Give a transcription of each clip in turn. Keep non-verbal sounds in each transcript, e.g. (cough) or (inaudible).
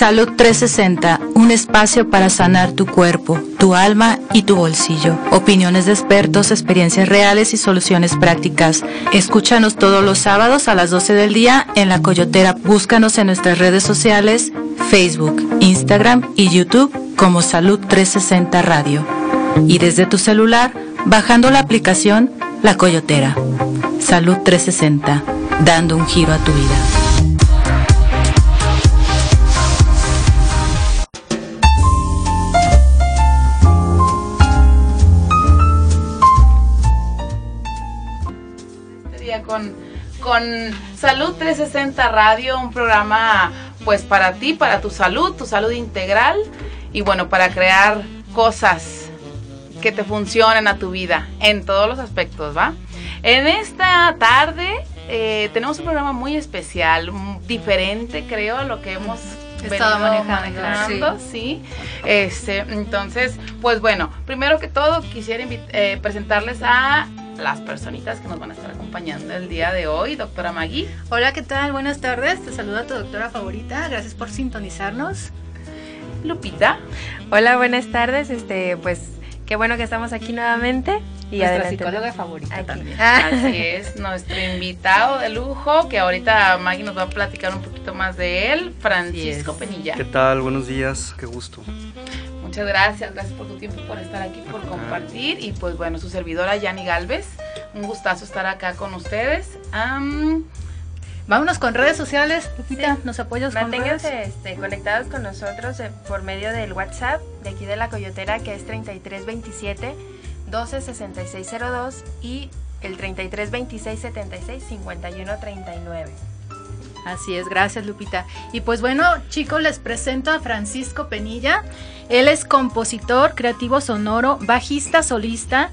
Salud 360, un espacio para sanar tu cuerpo, tu alma y tu bolsillo. Opiniones de expertos, experiencias reales y soluciones prácticas. Escúchanos todos los sábados a las 12 del día en La Coyotera. Búscanos en nuestras redes sociales, Facebook, Instagram y YouTube como Salud 360 Radio. Y desde tu celular, bajando la aplicación La Coyotera. Salud 360, dando un giro a tu vida. Con Salud 360 Radio, un programa pues para ti, para tu salud, tu salud integral y bueno, para crear cosas que te funcionen a tu vida en todos los aspectos, ¿va? En esta tarde eh, tenemos un programa muy especial, diferente creo a lo que hemos estado manejando, sí. Este, entonces, pues bueno, primero que todo quisiera eh, presentarles a las personitas que nos van a estar acompañando el día de hoy. Doctora Magui. Hola, ¿qué tal? Buenas tardes. Te saluda tu doctora favorita. Gracias por sintonizarnos. Lupita. Hola, buenas tardes. Este, pues qué bueno que estamos aquí nuevamente. Y Nuestra psicóloga favorita también. Así es, nuestro invitado de lujo, que ahorita Maggie nos va a platicar un poquito más de él, Francisco Penilla. ¿Qué tal? Buenos días, qué gusto. Muchas gracias, gracias por tu tiempo, por estar aquí, por compartir. Y pues bueno, su servidora Yani Galvez, un gustazo estar acá con ustedes. Vámonos con redes sociales, Lupita, ¿nos apoyas Manténganse este, conectados con nosotros eh, por medio del WhatsApp de aquí de la Coyotera, que es 3327 126602 y el 3326 76 5139. Así es, gracias Lupita. Y pues bueno, chicos, les presento a Francisco Penilla. Él es compositor, creativo sonoro, bajista, solista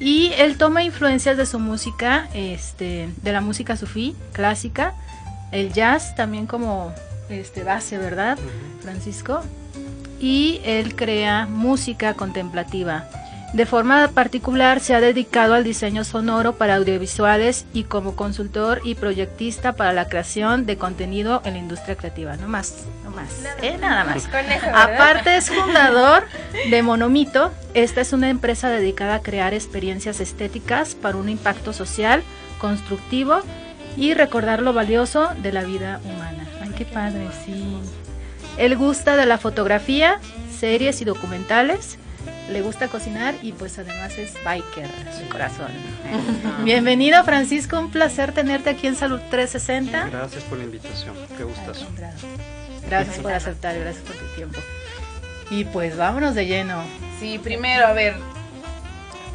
y él toma influencias de su música, este, de la música sufí, clásica, el jazz también como este base, ¿verdad, Francisco? Y él crea música contemplativa. De forma particular se ha dedicado al diseño sonoro para audiovisuales y como consultor y proyectista para la creación de contenido en la industria creativa. No más, no más, nada, más. ¿eh? Aparte es fundador (laughs) de Monomito. Esta es una empresa dedicada a crear experiencias estéticas para un impacto social, constructivo y recordar lo valioso de la vida humana. Ay, qué padre, sí. Él gusta de la fotografía, series y documentales le gusta cocinar y pues además es biker, su corazón. Bienvenido Francisco, un placer tenerte aquí en Salud 360. Gracias por la invitación, qué gustazo. Gracias por aceptar, gracias por tu tiempo. Y pues vámonos de lleno. Sí, primero, a ver,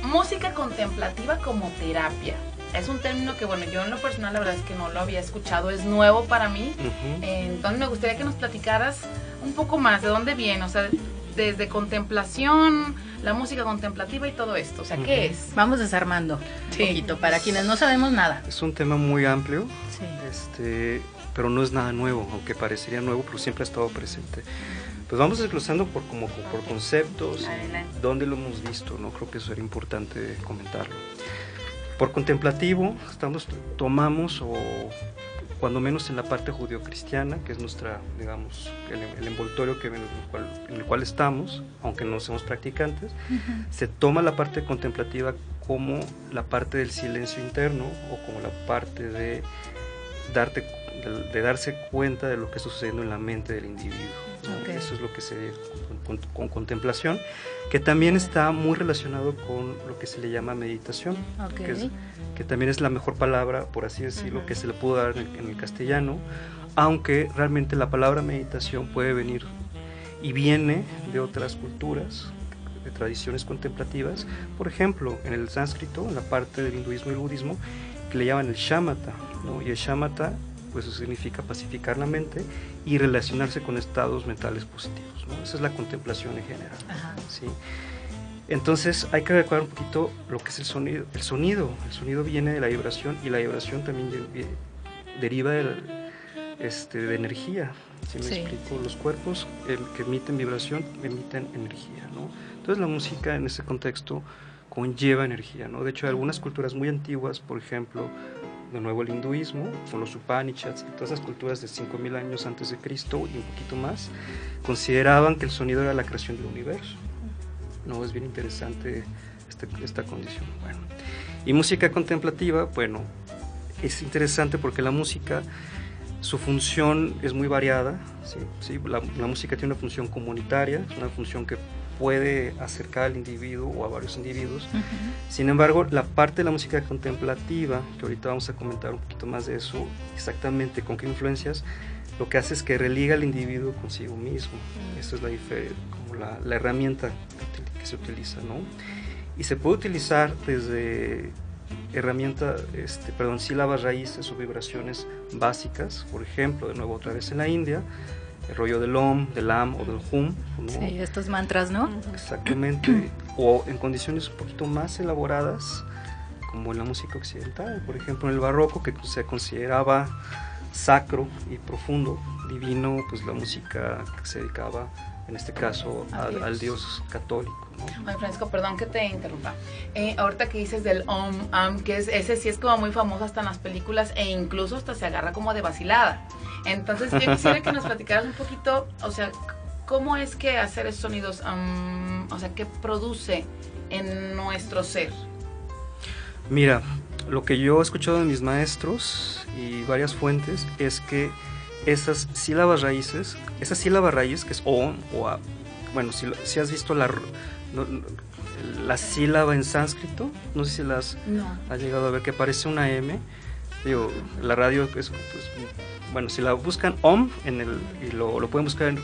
música contemplativa como terapia. Es un término que, bueno, yo en lo personal la verdad es que no lo había escuchado, es nuevo para mí. entonces me gustaría que nos platicaras un poco más de dónde viene, o sea, desde contemplación, la música contemplativa y todo esto. O sea, ¿qué es? Vamos desarmando un poquito para quienes no sabemos nada. Es un tema muy amplio, este, pero no es nada nuevo, aunque parecería nuevo, pero siempre ha estado presente. Pues vamos desglosando por, como, por conceptos, dónde lo hemos visto, ¿no? Creo que eso era importante comentarlo. Por contemplativo, estamos, tomamos o cuando menos en la parte judio-cristiana, que es nuestra, digamos, el, envoltorio que, en, el cual, estamos, aunque no seamos practicantes, se toma la parte contemplativa como la parte del silencio interno o como la parte de, darte, de, darse cuenta de lo que está sucediendo en la mente del individuo. Eso es lo que se ve con, contemplación, que también está muy relacionado con lo que se le llama meditación, que que también es la mejor palabra, por así decirlo, que se le pudo dar en el, castellano, aunque realmente la palabra meditación puede venir y viene de otras culturas, de tradiciones contemplativas, por ejemplo, en el sánscrito, en la parte del hinduismo y el budismo, que le llaman el shamatha, ¿no? y el shamatha pues significa pacificar la mente y relacionarse con estados mentales positivos. ¿no? Esa es la contemplación en general. ¿sí? Entonces hay que recordar un poquito lo que es el sonido. El sonido, el sonido viene de la vibración y la vibración también deriva de, este, de energía. Si me explico, los cuerpos que emiten vibración emiten energía, ¿no? Entonces la música en ese contexto conlleva energía, ¿no? De hecho, hay algunas culturas muy antiguas, por ejemplo, de nuevo el hinduismo, con los Upanishads y todas esas culturas de 5.000 años antes de Cristo y un poquito más, consideraban que el sonido era la creación del universo. No, es bien interesante este, esta condición. Bueno, y música contemplativa, bueno, es interesante porque la música, su función es muy variada. ¿sí? La, la, música tiene una función comunitaria, es una función que puede acercar al individuo o a varios individuos. Sin embargo, la parte de la música contemplativa, que ahorita vamos a comentar un poquito más de eso, exactamente con qué influencias, lo que hace es que religa al individuo consigo mismo. Esa es la, como la, la herramienta que se utiliza, ¿no? Y se puede utilizar desde herramienta, este, perdón, sílabas raíces o vibraciones básicas, por ejemplo, de nuevo otra vez en la India, el rollo del OM, del AM o del HUM. Sí, estos mantras, ¿no? Exactamente. o en condiciones un poquito más elaboradas, como en la música occidental, por ejemplo, en el barroco, que se consideraba sacro y profundo, divino, pues la música que se dedicaba en este caso al, Dios católico. ¿no? Ay, Francisco, perdón que te interrumpa. Eh, ahorita que dices del Om, que es, ese sí es como muy famoso hasta en las películas e incluso hasta se agarra como de vacilada. Entonces yo quisiera que nos platicaras un poquito, o sea, ¿cómo es que hacer esos sonidos, o sea, qué produce en nuestro ser? Mira, lo que yo he escuchado de mis maestros y varias fuentes es que esas sílabas raíces, esa sílaba raíz que es O o A, bueno, si, si has visto la, la sílaba en sánscrito, no sé si las has llegado a ver, que parece una M, digo, la radio es, pues, bueno, si la buscan OM en el, y lo, pueden buscar en,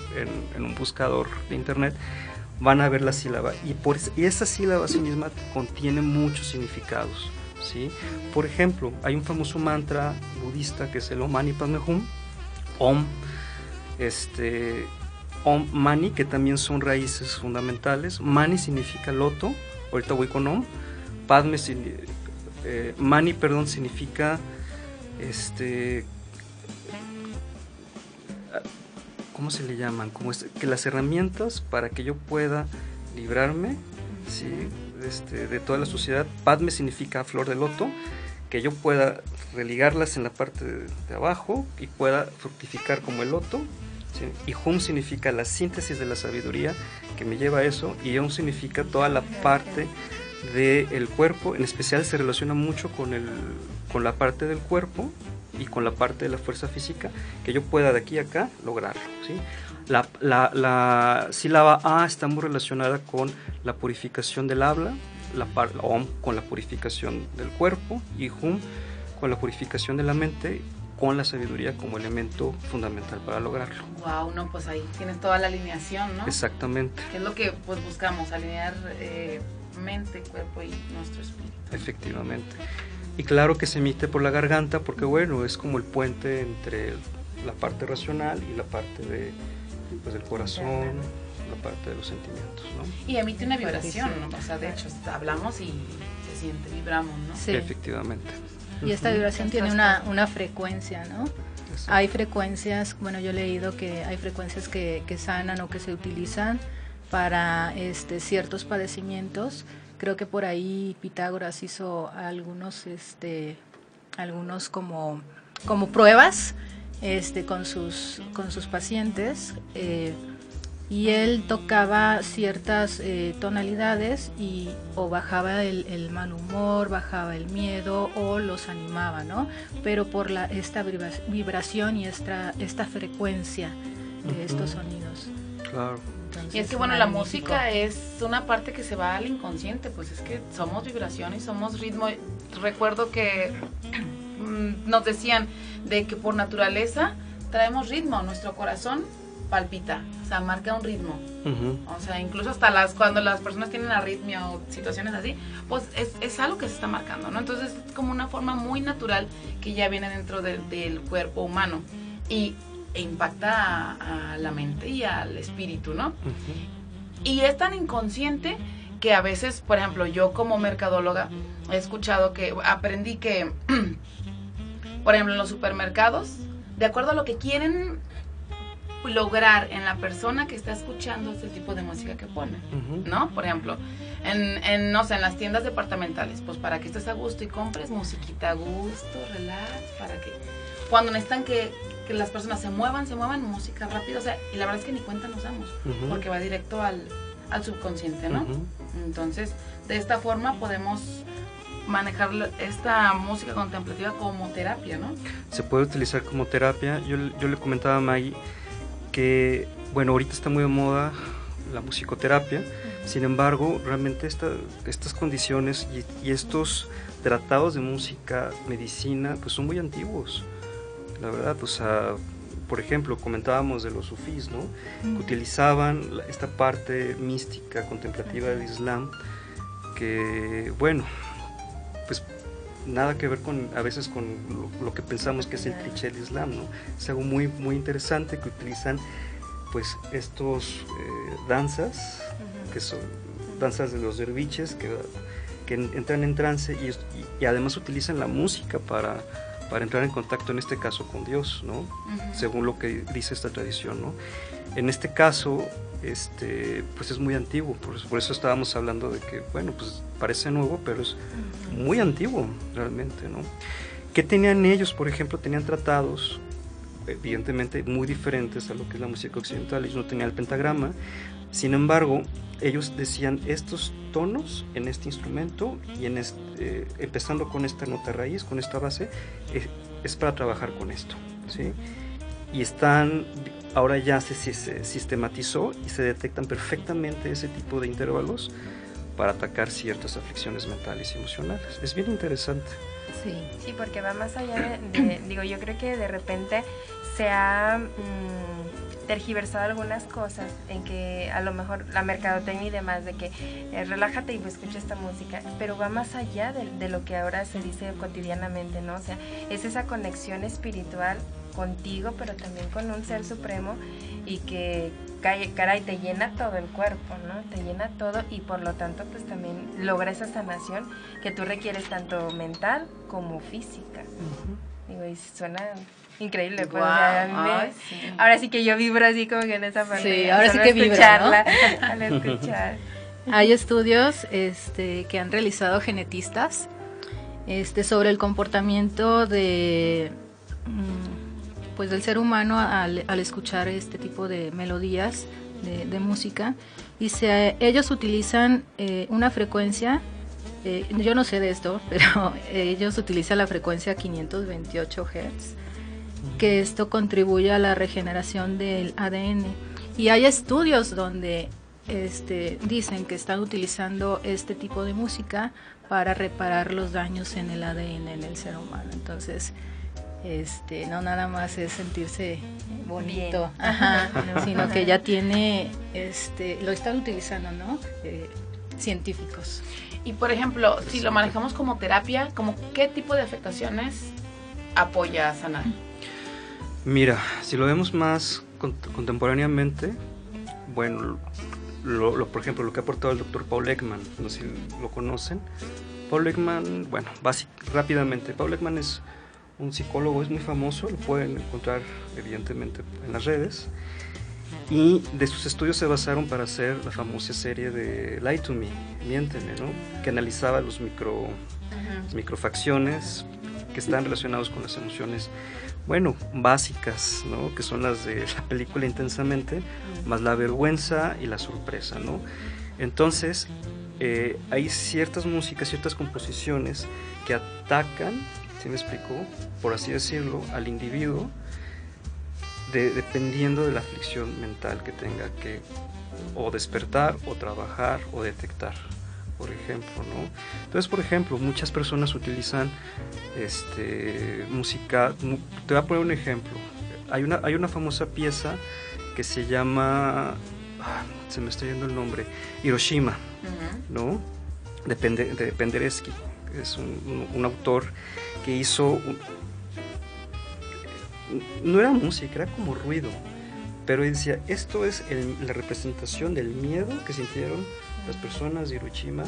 en, un buscador de internet, van a ver la sílaba. Y, por, y esa sílaba sí misma contiene muchos significados. ¿sí? Por ejemplo, hay un famoso mantra budista que es el Om Mani Padme Hum, Om, este, Om Mani, que también son raíces fundamentales. Mani significa loto, ahorita voy con Om. Padme, eh, Mani, perdón, significa, este, ¿cómo se le llaman? Como que las herramientas para que yo pueda librarme, ¿sí? este, de toda la sociedad. Padme significa flor de loto, que yo pueda religarlas en la parte de, abajo y pueda fructificar como el loto. Y Hum significa la síntesis de la sabiduría que me lleva a eso. Y Om significa toda la parte del cuerpo. En especial se relaciona mucho con, el, con la parte del cuerpo y con la parte de la fuerza física que yo pueda de aquí a acá lograrlo. ¿sí? La, la, la, sílaba A está muy relacionada con la purificación del habla, la, OM con la purificación del cuerpo y HUM con la purificación de la mente con la sabiduría como elemento fundamental para lograrlo. Wow, no, pues ahí tienes toda la alineación, ¿no? Exactamente. Que es lo que pues buscamos, alinear eh, mente, cuerpo y nuestro espíritu. Efectivamente. Y claro que se emite por la garganta porque bueno, es como el puente entre la parte racional y la parte de, pues, del corazón, la parte de los sentimientos, ¿no? Y emite una vibración, ¿no? O sea, de hecho, hablamos y se siente, vibramos, ¿no? Sí. Efectivamente. Y esta vibración tiene una, una frecuencia, ¿no? Hay frecuencias, bueno, yo he leído que hay frecuencias que, que sanan o que se utilizan para este, ciertos padecimientos. Creo que por ahí Pitágoras hizo algunos, este, algunos como, como pruebas este, con, sus, con sus pacientes. Eh, y él tocaba ciertas eh, tonalidades y o bajaba el, mal humor, bajaba el miedo o los animaba, ¿no? Pero por la, esta vibración y esta, esta frecuencia de estos sonidos. Claro. Y es que bueno, la música es una parte que se va al inconsciente, pues es que somos vibración y somos ritmo. Recuerdo que (clears throat) mm, nos decían de que por naturaleza traemos ritmo, nuestro corazón palpita, o sea, marca un ritmo. O sea, incluso hasta las cuando las personas tienen arritmia o situaciones así, pues es, es, algo que se está marcando, ¿no? Entonces es como una forma muy natural que ya viene dentro del cuerpo humano y e impacta a, la mente y al espíritu, ¿no? Y es tan inconsciente que a veces, por ejemplo, yo como mercadóloga he escuchado que aprendí que, (clears throat) por ejemplo, en los supermercados, de acuerdo a lo que quieren lograr en la persona que está escuchando este tipo de música que pone, ¿no? Por ejemplo, en, en, no sé, en las tiendas departamentales, pues para que estés a gusto y compres musiquita a gusto, relax, para que cuando necesitan que, que las personas se muevan, se muevan, música rápida, o sea, y la verdad es que ni cuenta nos damos, porque va directo al, al subconsciente, ¿no? Entonces, de esta forma podemos manejar esta música contemplativa como terapia, ¿no? Se puede utilizar como terapia. Yo, yo le comentaba a Maggie que, bueno, ahorita está muy de moda la musicoterapia, sin embargo, realmente estas condiciones y, estos tratados de música, medicina, pues son muy antiguos, la verdad, o sea, por ejemplo, comentábamos de los sufís, ¿no? Que utilizaban esta parte mística, contemplativa del Islam, que, bueno, pues nada que ver con a veces con lo, que pensamos que es el cliché del Islam, ¿no? Es algo muy, muy interesante que utilizan pues estos eh, danzas, que son danzas de los derviches, que, que entran en trance y, además utilizan la música para, para entrar en contacto, en este caso, con Dios, ¿no? Según lo que dice esta tradición, ¿no? En este caso, este, pues es muy antiguo, por, por, eso estábamos hablando de que, bueno, pues parece nuevo, pero es muy antiguo realmente, ¿no? ¿Qué tenían ellos? Por ejemplo, tenían tratados evidentemente muy diferentes a lo que es la música occidental, ellos no tenían el pentagrama, sin embargo, ellos decían estos tonos en este instrumento y en eh, empezando con esta nota raíz, con esta base, es, para trabajar con esto, ¿sí? Y están ahora ya se, sistematizó y se detectan perfectamente ese tipo de intervalos para atacar ciertas aflicciones mentales y emocionales. Es bien interesante. Sí, sí, porque va más allá de, digo, yo creo que de repente se ha mm, tergiversado algunas cosas en que a lo mejor la mercadotecnia y demás, de que eh, relájate y escucha esta música, pero va más allá de, lo que ahora se dice cotidianamente, ¿no? O sea, es esa conexión espiritual contigo, pero también con un ser supremo y que caray, te llena todo el cuerpo, ¿no? Te llena todo y por lo tanto pues también logra esa sanación que tú requieres tanto mental como física. Y suena increíble, pues, ahora sí que yo vibro así como que en esa parte. Sí, ahora sí que vibra, (laughs) al escuchar. Hay estudios este, que han realizado genetistas este, sobre el comportamiento de mm, pues del ser humano al, escuchar este tipo de melodías de, música y se, ellos utilizan eh, una frecuencia eh, yo no sé de esto (laughs) pero ellos utilizan la frecuencia 528 Hz que esto contribuye a la regeneración del ADN y hay estudios donde este, dicen que están utilizando este tipo de música para reparar los daños en el ADN en el ser humano. Entonces este, no nada más es sentirse bonito, sino que ya tiene, este, lo están utilizando, ¿no? Eh, científicos. Y por ejemplo, si lo manejamos como terapia, como qué tipo de afectaciones apoya a sanar? Mira, si lo vemos más contemporáneamente, bueno, por ejemplo, lo que ha aportado el doctor Paul Ekman, no sé si lo conocen. Paul Ekman, bueno, rápidamente, Paul Ekman es un psicólogo, es muy famoso, lo pueden encontrar evidentemente en las redes. Y de sus estudios se basaron para hacer la famosa serie de Lie to Me, Miénteme, ¿no? que analizaba los micro, microfacciones que están relacionados con las emociones, bueno, básicas, ¿no? que son las de la película intensamente, más la vergüenza y la sorpresa. ¿no? Entonces, eh, hay ciertas músicas, ciertas composiciones que atacan ¿sí me explicó? Por así decirlo, al individuo, dependiendo de la aflicción mental que tenga que o despertar o trabajar o detectar, por ejemplo, ¿no? Entonces, por ejemplo, muchas personas utilizan este, música, te voy a poner un ejemplo, hay una, hay una famosa pieza que se llama, ah, se me está yendo el nombre, Hiroshima, ¿no? De, de Penderecki, es un, un autor que hizo... no era música, era como ruido. Pero decía, esto es la representación del miedo que sintieron las personas de Hiroshima,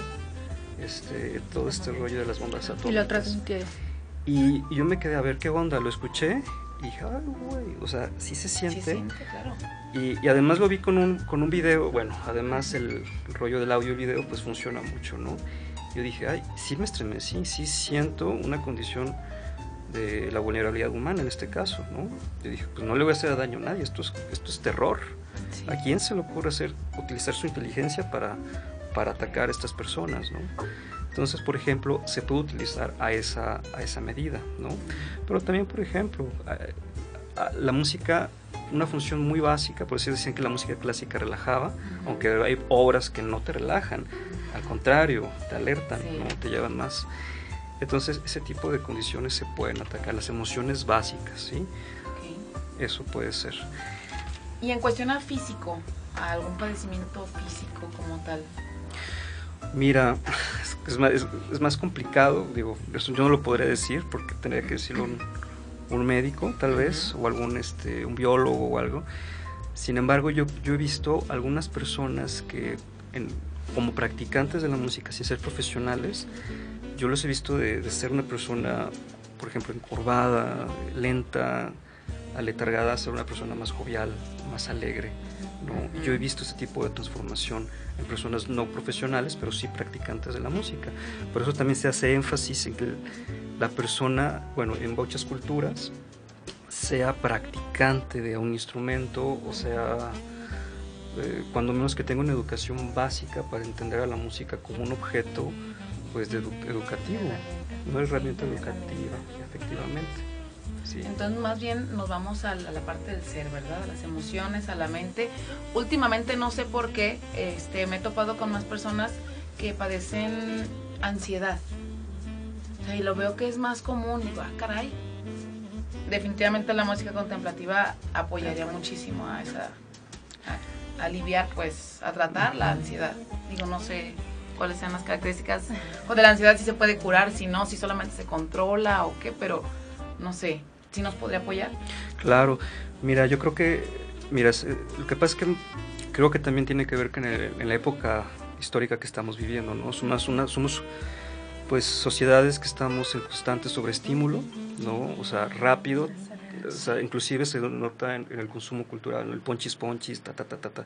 este, todo este rollo de las bombas atómicas. Y lo transmitió. Y, yo me quedé a ver qué onda, lo escuché Y dije, ay, güey, o sea, sí se siente. claro. y, y, además lo vi con un, con un video, bueno, además el, rollo del audio y video pues funciona mucho, ¿no? Yo dije, ay, sí me estremecí, sí siento una condición de la vulnerabilidad humana en este caso, ¿no? Yo dije, pues no le voy a hacer daño a nadie, esto es, esto es terror. ¿A quién se le ocurre hacer, utilizar su inteligencia para, para atacar a estas personas, ¿no? Entonces, por ejemplo, se puede utilizar a esa, a esa medida, ¿no? Pero también, por ejemplo, la música, una función muy básica, por eso decían que la música clásica relajaba, aunque hay obras que no te relajan, al contrario, te alertan, ¿no? te llevan más. Entonces, ese tipo de condiciones se pueden atacar, las emociones básicas, ¿sí? Eso puede ser. Y en cuestión a físico, algún padecimiento físico como tal. Mira, (laughs) es más, es, más, complicado, digo, eso yo no lo podría decir porque tendría que decirlo un, un médico tal vez, o algún este, un biólogo o algo. Sin embargo, yo, yo he visto algunas personas que como practicantes de la música, sin ser profesionales, yo los he visto de, de ser una persona, por ejemplo, encorvada, lenta, aletargada, a ser una persona más jovial, más alegre. ¿no? Yo he visto ese tipo de transformación en personas no profesionales, pero sí practicantes de la música. Por eso también se hace énfasis en que la persona, bueno, en muchas culturas, sea practicante de un instrumento, o sea, eh, cuando menos que tenga una educación básica para entender a la música como un objeto pues de educativo, una herramienta educativa, efectivamente. Entonces más bien nos vamos a la, parte del ser, ¿verdad? A las emociones, a la mente. Últimamente no sé por qué, este, me he topado con más personas que padecen ansiedad. y lo veo que es más común. Digo, ah, caray. Definitivamente la música contemplativa apoyaría muchísimo a esa, a, aliviar, pues, a tratar la ansiedad. Digo, no sé cuáles sean las características o de la ansiedad, si se puede curar, si no, si solamente se controla o qué, pero no sé si nos podría apoyar. Claro, mira, yo creo que, mira, lo que pasa es que creo que también tiene que ver con en la época histórica que estamos viviendo, ¿no? Somos, una, somos pues sociedades que estamos en constante sobreestímulo, ¿no? O sea, rápido, o sea, inclusive se nota en, el consumo cultural, el ponchis ponchis, ta, ta, ta, ta, ta.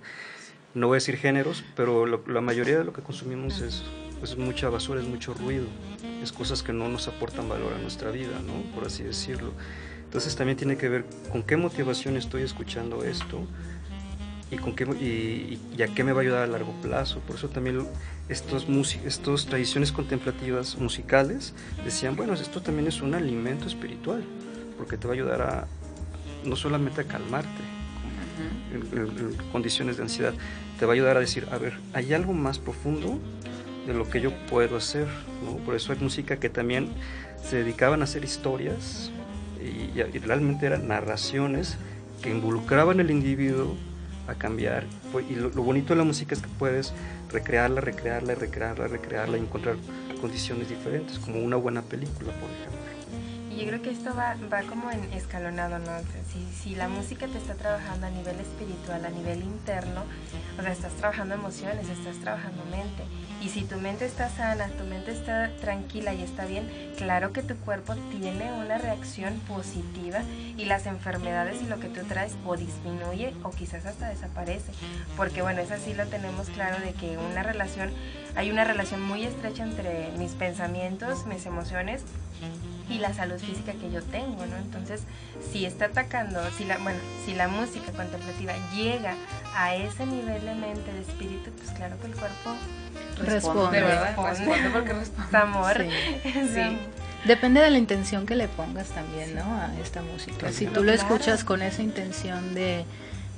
No voy a decir géneros, pero la mayoría de lo que consumimos es mucha basura, es mucho ruido, es cosas que no nos aportan valor a nuestra vida, ¿no? Por así decirlo. Entonces también tiene que ver con qué motivación estoy escuchando esto y, con qué, y, a qué me va a ayudar a largo plazo. Por eso también estos, estos tradiciones contemplativas musicales decían, bueno, esto también es un alimento espiritual, porque te va a ayudar a no solamente a calmarte en, condiciones de ansiedad, te va a ayudar a decir, a ver, hay algo más profundo de lo que yo puedo hacer. Por eso hay música que también se dedicaban a hacer historias y, realmente eran narraciones que involucraban al individuo a cambiar. Y lo, bonito de la música es que puedes recrearla, recrearla, recrearla, recrearla y encontrar condiciones diferentes, como una buena película, por ejemplo. Y yo creo que esto va, va como en escalonado, ¿no? si, si la música te está trabajando a nivel espiritual, a nivel interno, o sea, estás trabajando emociones, estás trabajando mente y si tu mente está sana, tu mente está tranquila y está bien, claro que tu cuerpo tiene una reacción positiva y las enfermedades y lo que tú traes o disminuye o quizás hasta desaparece. Porque bueno, es así lo tenemos claro de que una relación, hay una relación muy estrecha entre mis pensamientos, mis emociones y la salud física que yo tengo, ¿no? Entonces, si está atacando, si la, bueno, si la música contemplativa llega a ese nivel de mente, de espíritu, pues claro que el cuerpo responde, ¿verdad? Responde porque responde. Amor. Sí. (laughs) Depende de la intención que le pongas también, ¿no? A esta música. Si tú lo escuchas con esa intención de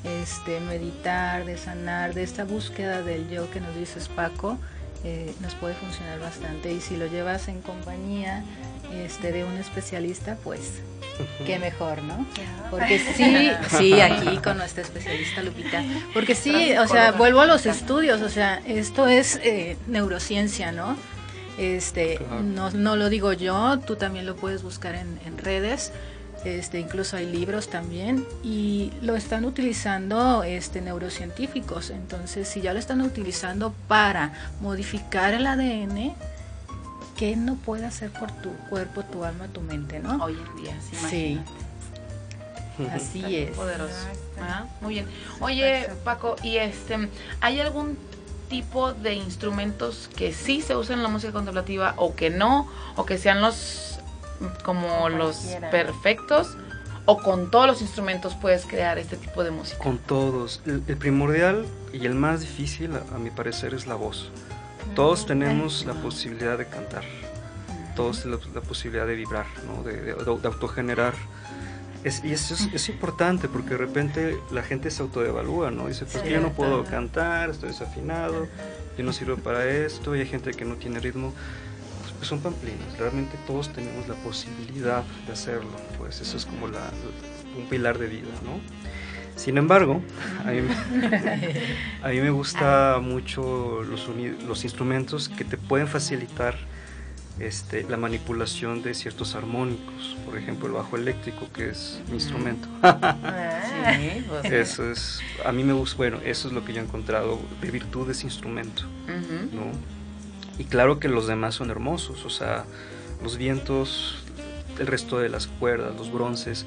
este meditar, de sanar, de esta búsqueda del yo que nos dices Paco, eh, nos puede funcionar bastante. Y si lo llevas en compañía este, de un especialista, pues qué mejor, ¿no? Porque sí, (laughs) sí, aquí con nuestra especialista Lupita. Porque sí, o sea, vuelvo a los estudios, o sea, esto es eh, neurociencia, ¿no? Este, no, no lo digo yo, tú también lo puedes buscar en, en redes. Este, incluso hay libros también y lo están utilizando este, neurocientíficos. Entonces, si ya lo están utilizando para modificar el ADN, ¿qué no puede hacer por tu cuerpo, tu alma, tu mente, no? Hoy en día, sí. Así es. Poderoso. Ah, muy bien. Oye, Paco, ¿y este hay algún tipo de instrumentos que sí se usan en la música contemplativa o que no, o que sean los como los perfectos? ¿O con todos los instrumentos puedes crear este tipo de música? Con todos. El, primordial y el más difícil, a, mi parecer, es la voz. Todos tenemos la posibilidad de cantar, todos la, la posibilidad de vibrar, ¿no? de, de, de autogenerar y eso es, importante porque de repente la gente se autodevalúa, ¿no? Dice, pues yo no puedo cantar, estoy desafinado, yo no sirvo para esto, y hay gente que no tiene ritmo. Pues son pamplinas, realmente todos tenemos la posibilidad de hacerlo, pues eso es como un pilar de vida, ¿no? Sin embargo, a mí, (laughs) a mí me gusta mucho los, los instrumentos que te pueden facilitar este, la manipulación de ciertos armónicos, por ejemplo el bajo eléctrico que es mi instrumento. (laughs) sí, pues. Eso es, a mí me gusta, bueno, eso es lo que yo he encontrado de virtud de ese instrumento, ¿no? Y claro que los demás son hermosos, o sea, los vientos, el resto de las cuerdas, los bronces,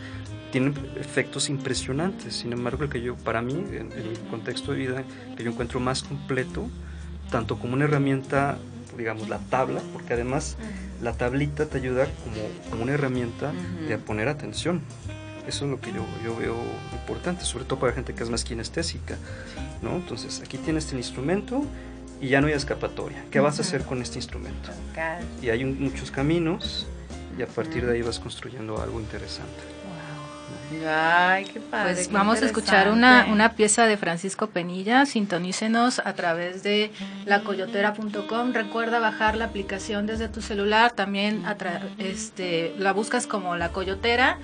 tienen efectos impresionantes. Sin embargo, el que yo, para mí, en, en el contexto de vida, que yo encuentro más completo, tanto como una herramienta digamos, la tabla, porque además la tablita te ayuda como, una herramienta de poner atención. Eso es lo que yo, yo veo importante, sobre todo para gente que es más kinestésica, ¿no? Entonces, aquí tienes el instrumento y ya no hay escapatoria. ¿Qué vas a hacer con este instrumento? Y hay muchos caminos y a partir de ahí vas construyendo algo interesante. Ay, qué padre. Pues vamos a escuchar una, una pieza de Francisco Penilla. Sintonícenos a través de lacoyotera.com. Recuerda bajar la aplicación desde tu celular. También este, la buscas como La Coyotera.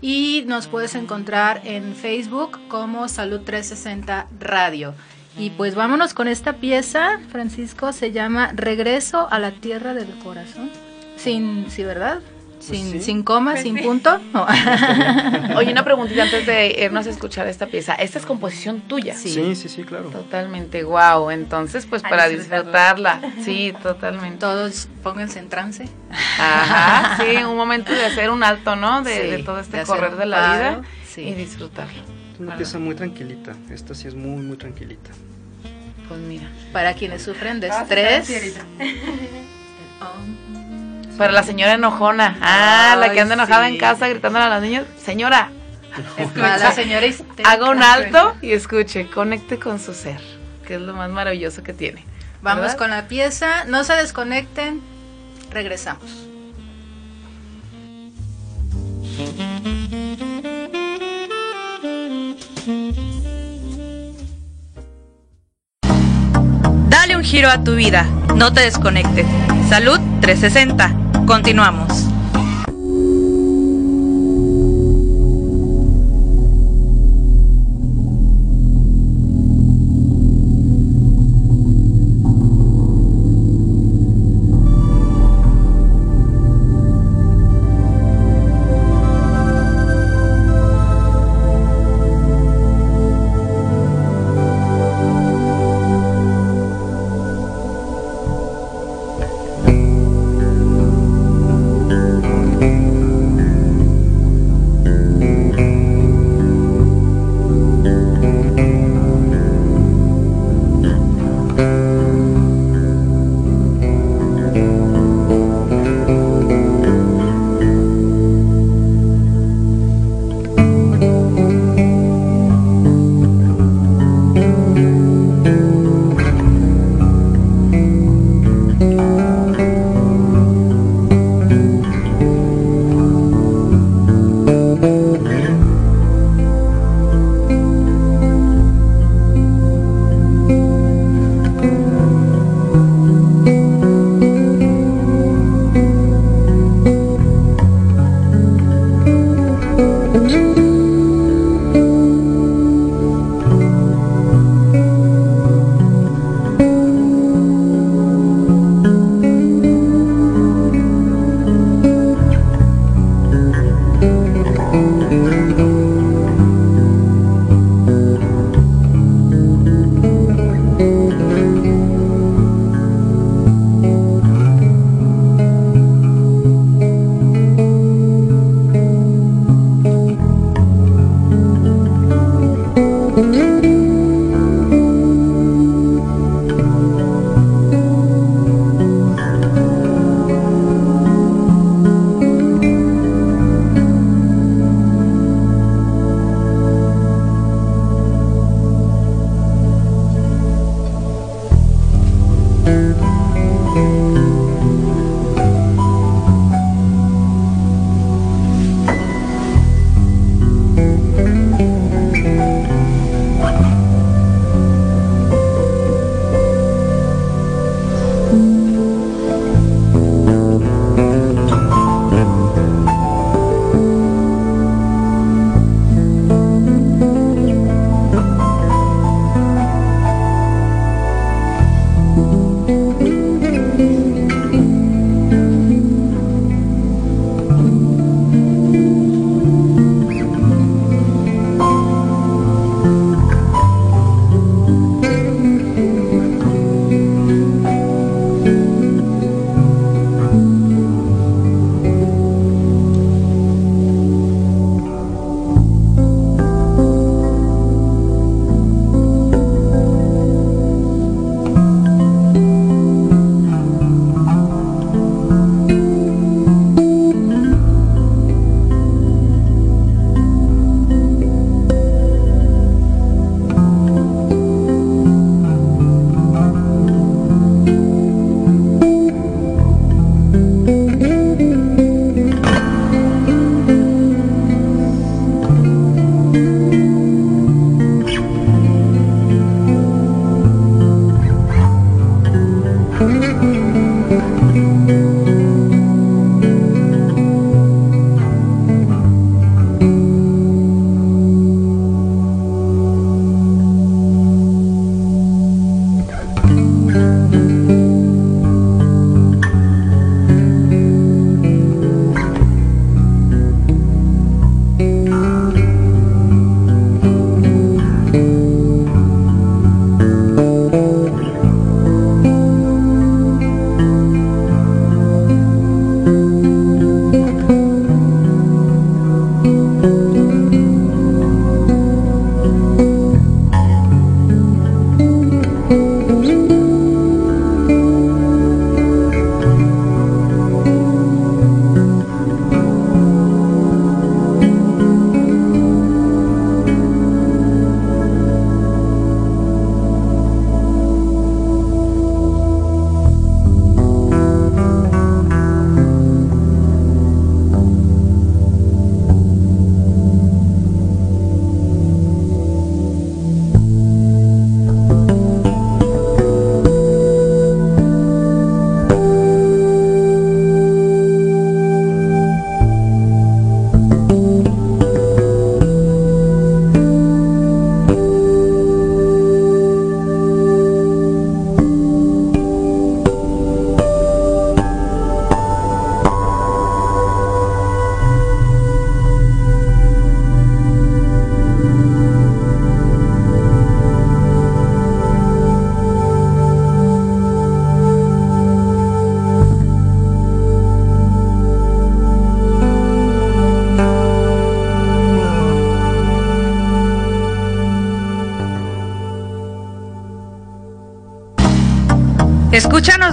Y nos puedes encontrar en Facebook como Salud 360 Radio. Y pues vámonos con esta pieza, Francisco, se llama Regreso a la Tierra del Corazón. Sin, sí, ¿verdad? Pues sin, sin coma, pues sin punto. (laughs) Oye, una preguntita antes de irnos a escuchar esta pieza. Esta es composición tuya. Sí, sí, sí, claro. Totalmente, wow. Entonces, pues para disfrutarla. Sí, totalmente. Todos pónganse en trance. Ajá, sí, un momento de hacer un alto, ¿no? De, todo este correr de la vida y disfrutarlo. Es una pieza muy tranquilita. Esta sí es muy, muy tranquilita. Pues mira. Para quienes sufren de estrés. (laughs) Para la señora enojona. Ah, la que anda enojada en casa gritándole a los niños. Señora, la señora haga un alto y escuche, conecte con su ser, que es lo más maravilloso que tiene. Vamos con la pieza, no se desconecten, regresamos. Dale un giro a tu vida, no te desconectes. Salud 360. Continuamos.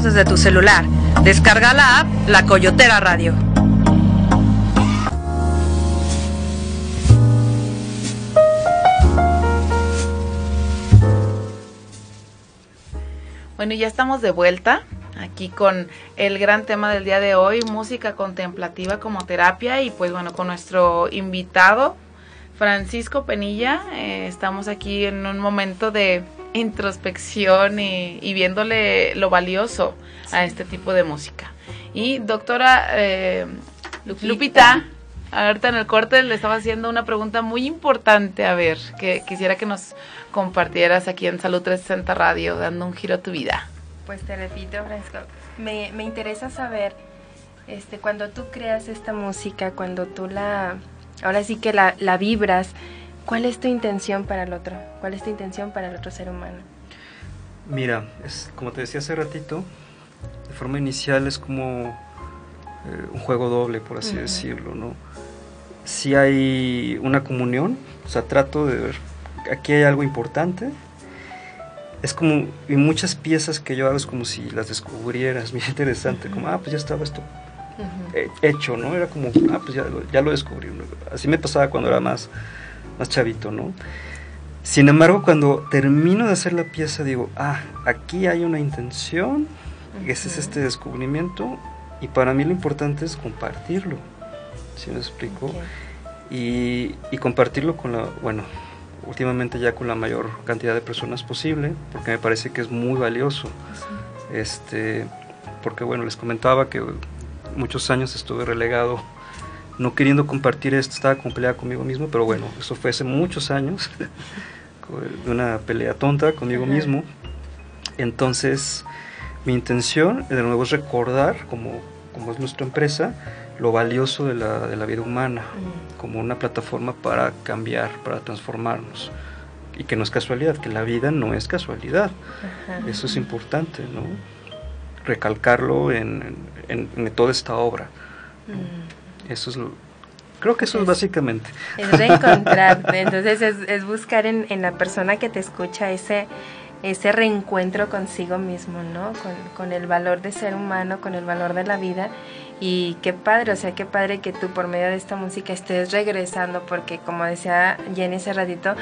Desde tu celular. Descarga la app La Coyotera Radio. Bueno, ya estamos de vuelta aquí con el gran tema del día de hoy, música contemplativa como terapia y pues bueno, con nuestro invitado Francisco Penilla, eh, estamos aquí en un momento de introspección y, viéndole lo valioso a este tipo de música. Y doctora eh, Lupita. ahorita en el corte le estaba haciendo una pregunta muy importante, a ver, que quisiera que nos compartieras aquí en Salud 360 Radio, dando un giro a tu vida. Pues te repito, Francisco, me, me interesa saber, este, cuando tú creas esta música, cuando tú la, ahora sí que la, la vibras, ¿cuál es tu intención para el otro? ¿Cuál es tu intención para el otro ser humano? Mira, es, como te decía hace ratito, de forma inicial es como eh, un juego doble, por así decirlo, ¿no? Si hay una comunión, o sea, trato de ver aquí hay algo importante. Es como, y muchas piezas que yo hago es como si las descubrieras, (laughs) muy interesante, como, ah, pues ya estaba esto hecho, ¿no? Era como, ah, pues ya, ya lo descubrí. Así me pasaba cuando era más, más chavito, ¿no? Sin embargo, cuando termino de hacer la pieza, digo, ah, aquí hay una intención, ese es este descubrimiento, y para mí lo importante es compartirlo, ¿sí me explico? Y, y compartirlo con la, bueno, últimamente ya con la mayor cantidad de personas posible, porque me parece que es muy valioso. Este, porque bueno, les comentaba que muchos años estuve relegado, no queriendo compartir esto, estaba con pelea conmigo mismo, pero bueno, eso fue hace muchos años, (laughs) de una pelea tonta conmigo mismo. Entonces, mi intención de nuevo es recordar, como, como es nuestra empresa, lo valioso de la, de la vida humana como una plataforma para cambiar, para transformarnos. Y que no es casualidad, que la vida no es casualidad. Eso es importante, ¿no? Recalcarlo en, en, toda esta obra. Eso es lo, Creo que eso es, básicamente. Es reencontrarte, (laughs) entonces es, es buscar en, en, la persona que te escucha ese, ese reencuentro consigo mismo, ¿no? Con, con, el valor de ser humano, con el valor de la vida y qué padre, o sea, qué padre que tú por medio de esta música estés regresando, porque como decía Jenny hace ratito,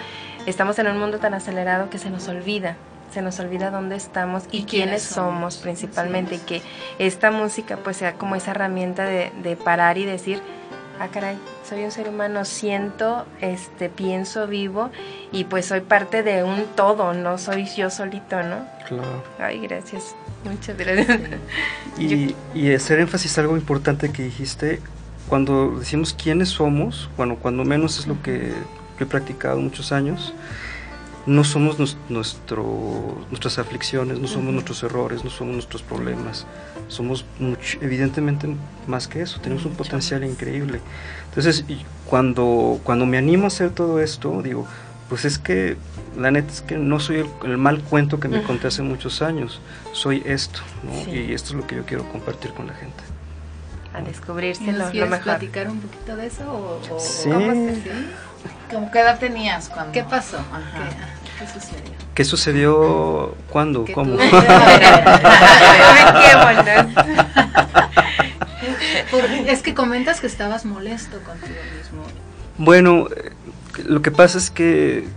estamos en un mundo tan acelerado que se nos olvida, se nos olvida dónde estamos y, quiénes somos, principalmente, y que esta música pues sea como esa herramienta de, de parar y decir, ah caray, soy un ser humano, siento, este, pienso, vivo y pues soy parte de un todo, no soy yo solito, ¿no? Claro. Ay, gracias. Muchas gracias. Y, y hacer énfasis algo importante que dijiste, cuando decimos quiénes somos, bueno, cuando menos es lo que he practicado muchos años, no somos nuestro, nuestras aflicciones, no somos nuestros errores, no somos nuestros problemas, somos evidentemente más que eso, tenemos un potencial increíble. Entonces, cuando, cuando me animo a hacer todo esto, digo, pues es que la neta es que no soy el, mal cuento que me conté hace muchos años, soy esto, ¿no? y esto es lo que yo quiero compartir con la gente. A descubrirse lo, mejor. platicar un poquito de eso? O, sí. ¿Cómo qué edad tenías cuando? ¿Qué pasó? ¿Qué, sucedió? ¿Qué sucedió? ¿Cuándo? ¿Cómo? es que comentas que estabas molesto contigo mismo. Bueno, lo que pasa es que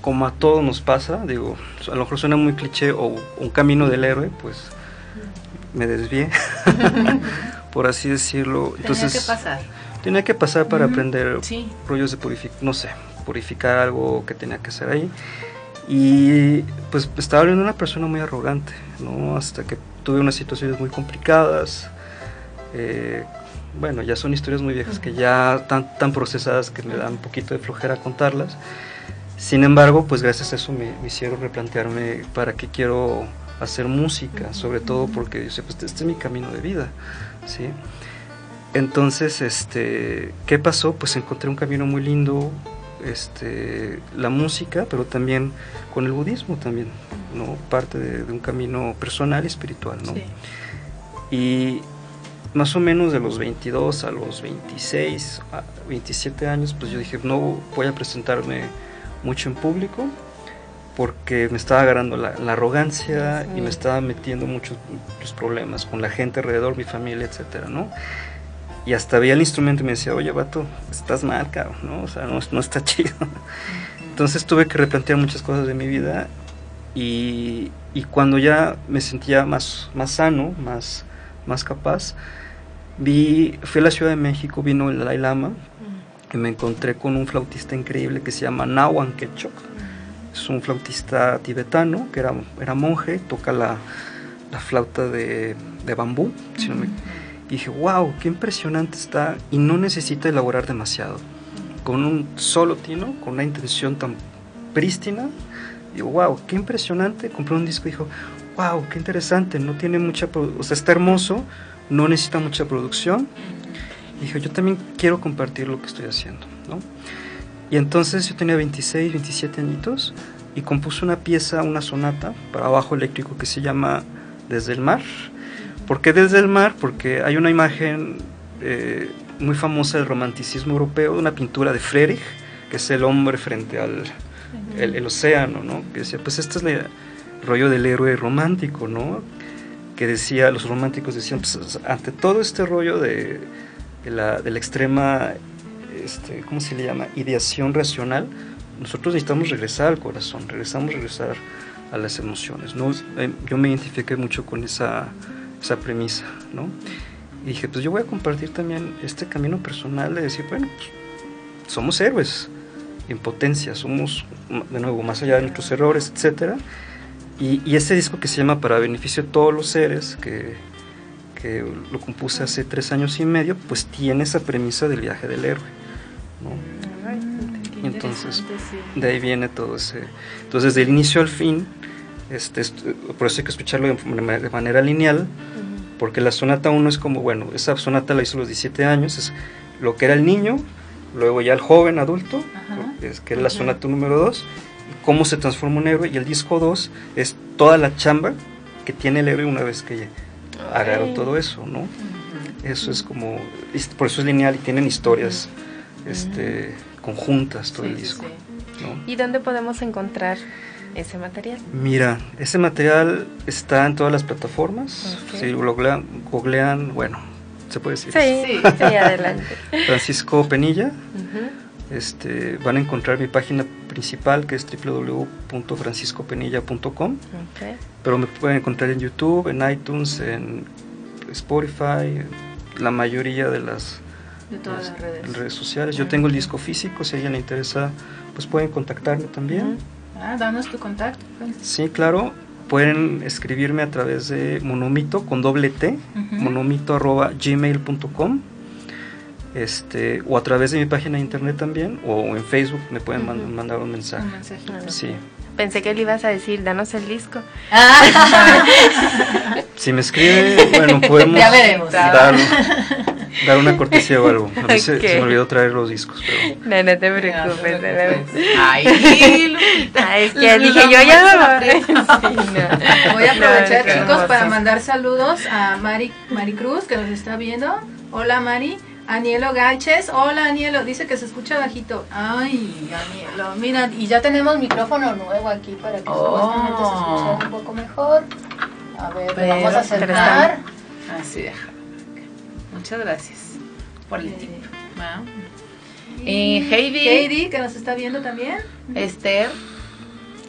como a todos nos pasa, digo, a lo mejor suena muy cliché o un camino del héroe, pues me desvié, por así decirlo. Entonces, tenía que pasar. Tenía que pasar para aprender rollos de purificar, no sé, purificar algo que tenía que hacer ahí. Y pues estaba viendo una persona muy arrogante, ¿no? Hasta que tuve unas situaciones muy complicadas. Eh, bueno, ya son historias muy viejas que ya están tan procesadas que me dan un poquito de flojera contarlas. Sin embargo, pues gracias a eso me, hicieron replantearme para qué quiero hacer música, sobre todo porque yo sé, pues este es mi camino de vida, ¿sí? Entonces, este, ¿qué pasó? Pues encontré un camino muy lindo, este, la música, pero también con el budismo también, ¿no? Parte de, un camino personal y espiritual, ¿no? Y más o menos de los 22 a los 26, 27 años, pues yo dije, no voy a presentarme mucho en público, porque me estaba agarrando la, arrogancia y me estaba metiendo muchos, problemas con la gente alrededor, mi familia, etcétera, ¿no? Y hasta veía el instrumento y me decía, oye, vato, estás mal, cabrón, ¿no? O sea, no, no está (laughs) chido. Entonces tuve que replantear muchas cosas de mi vida y, y, cuando ya me sentía más, más sano, más, más capaz, vi, fui a la Ciudad de México, vino el Dalai Lama y me encontré con un flautista increíble que se llama Nawan Kechok. Es un flautista tibetano que era, era monje, toca la, la flauta de, de bambú. Y dije, wow, qué impresionante está y no necesita elaborar demasiado. Con un solo tino, con una intención tan prístina, digo, wow, qué impresionante. Compré un disco y dijo, wow, qué interesante, no tiene mucha, o sea, está hermoso, no necesita mucha producción dije, yo también quiero compartir lo que estoy haciendo, ¿no? Y entonces yo tenía 26, 27 añitos y compuse una pieza, una sonata para bajo eléctrico que se llama Desde el mar. ¿Por qué desde el mar? Porque hay una imagen eh, muy famosa del romanticismo europeo, una pintura de Friedrich, que es el hombre frente al el, océano, ¿no? Que decía, pues este es el rollo del héroe romántico, ¿no? Que decía, los románticos decían, pues ante todo este rollo de de la, de la extrema, este, ¿cómo se le llama? Ideación racional, nosotros necesitamos regresar al corazón, regresamos regresar a las emociones. ¿no? Eh, yo me identifiqué mucho con esa, esa premisa, ¿no? Y dije, pues yo voy a compartir también este camino personal de decir, bueno, pues, somos héroes en potencia, somos, de nuevo, más allá de nuestros errores, etc. Y, y ese disco que se llama Para beneficio de todos los seres, que que lo compuse hace tres años y medio, pues tiene esa premisa del viaje del héroe. ¿no? entonces, de ahí viene todo ese. Entonces, del inicio al fin, este, por eso hay que escucharlo de, manera lineal, porque la sonata 1 es como, bueno, esa sonata la hizo a los 17 años, es lo que era el niño, luego ya el joven adulto, es que es la sonata número 2, cómo se transforma un héroe, y el disco 2 es toda la chamba que tiene el héroe una vez que agarró todo eso, ¿no? Eso es como, por eso es lineal y tienen historias este, conjuntas todo el disco. ¿Y dónde podemos encontrar ese material? Mira, ese material está en todas las plataformas. Si lo googlean, bueno, se puede decir. Sí, sí, adelante. (laughs) Francisco Penilla. Este, van a encontrar mi página principal que es www.franciscopenilla.com. Pero me pueden encontrar en YouTube, en iTunes, en Spotify, la mayoría de las, redes. sociales. Yo tengo el disco físico, si a alguien le interesa, pues pueden contactarme también. Ah, danos tu contacto. Pues. Sí, claro. Pueden escribirme a través de monomito con doble T, monomito arroba gmail.com este, o a través de mi página de internet también, o en Facebook me pueden mandar un mensaje. sí. Pensé que le ibas a decir, danos el disco. (laughs) si me escribe, bueno, podemos dar, dar, una cortesía o algo. A mí se, me olvidó traer los discos, pero... No, no te preocupes. Ay, (laughs) es que dije, yo ya no. Voy a aprovechar, chicos, para mandar saludos a Mari, Mari Cruz, que nos está viendo. Hola, Mari. Anielo Gáchez, hola Anielo, dice que se escucha bajito. Ay, Anielo, mira, y ya tenemos micrófono nuevo aquí para que supuestamente se escuche un poco mejor. A ver, vamos a acercar. Así deja. Muchas gracias por el tip. Y Heidi. Heidi, que nos está viendo también. Esther.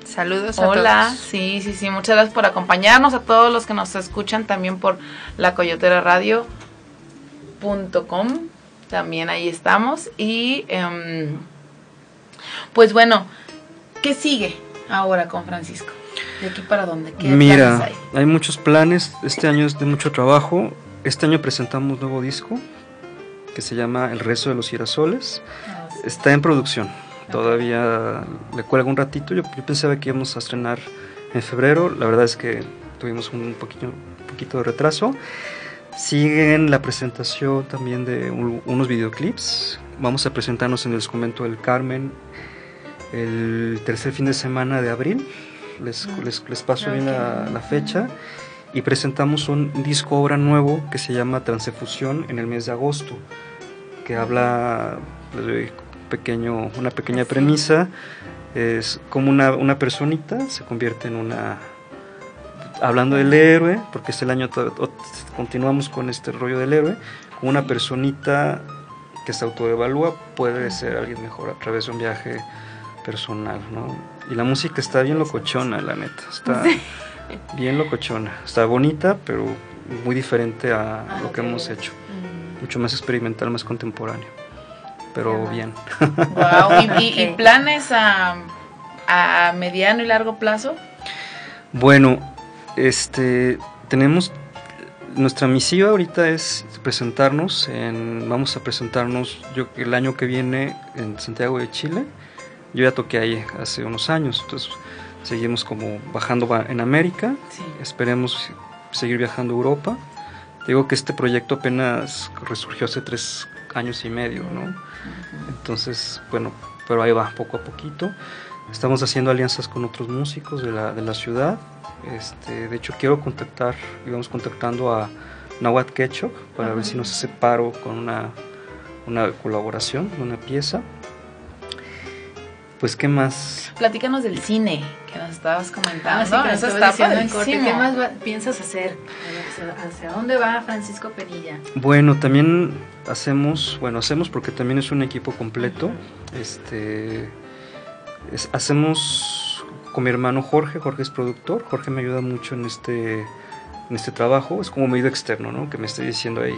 Saludos a Hola, sí, sí, sí, muchas gracias por acompañarnos, a todos los que nos escuchan también por La Coyotera Radio com también ahí estamos. Y em, pues bueno, ¿qué sigue ahora con Francisco? ¿De aquí para dónde? ¿Qué Mira, hay? hay? muchos planes. Este año es de mucho trabajo. Este año presentamos nuevo disco que se llama El rezo de los girasoles. Ah, Está en producción. Todavía le cuelga un ratito. Yo, pensaba que íbamos a estrenar en febrero. La verdad es que tuvimos un poquito, un poquito de retraso. Siguen la presentación también de unos videoclips. Vamos a presentarnos en el Desconvento del Carmen el tercer fin de semana de abril. Les, ah, les, paso bien la, fecha. Y presentamos un disco obra nuevo que se llama Transefusión en el mes de agosto, que habla, pequeño, una pequeña premisa Es como una, una personita se convierte en una... Hablando del héroe, porque es el año, continuamos con este rollo del héroe, como una personita que se autoevalúa puede ser alguien mejor a través de un viaje personal, ¿no? Y la música está bien locochona, la neta, está bien locochona, está bonita, pero muy diferente a ah, lo que hemos hecho, mm. mucho más experimental, más contemporáneo, pero bien. ¿Y, planes a, a mediano y largo plazo? Bueno, este, tenemos nuestra misiva ahorita es presentarnos en, vamos a presentarnos yo el año que viene en Santiago de Chile yo ya toqué ahí hace unos años, entonces seguimos como bajando en América, esperemos seguir viajando a Europa. Digo que este proyecto apenas resurgió hace tres años y medio, ¿no? Entonces, bueno, pero ahí va, poco a poquito. Estamos haciendo alianzas con otros músicos de la, de la ciudad. Este, de hecho, quiero contactar, íbamos contactando a Nawat Ketchuk para ver si nos hace paro con una, una colaboración, una pieza. Pues, ¿qué más? Platícanos del cine que nos estabas comentando. Ah, Eso está ¿Qué más piensas hacer? ¿Hacia dónde va Francisco Penilla? Bueno, también hacemos, bueno, hacemos porque también es un equipo completo. Este, hacemos con mi hermano Jorge, Jorge es productor, Jorge me ayuda mucho en este, en este trabajo, es como medio externo, ¿no? Que me estoy diciendo ahí.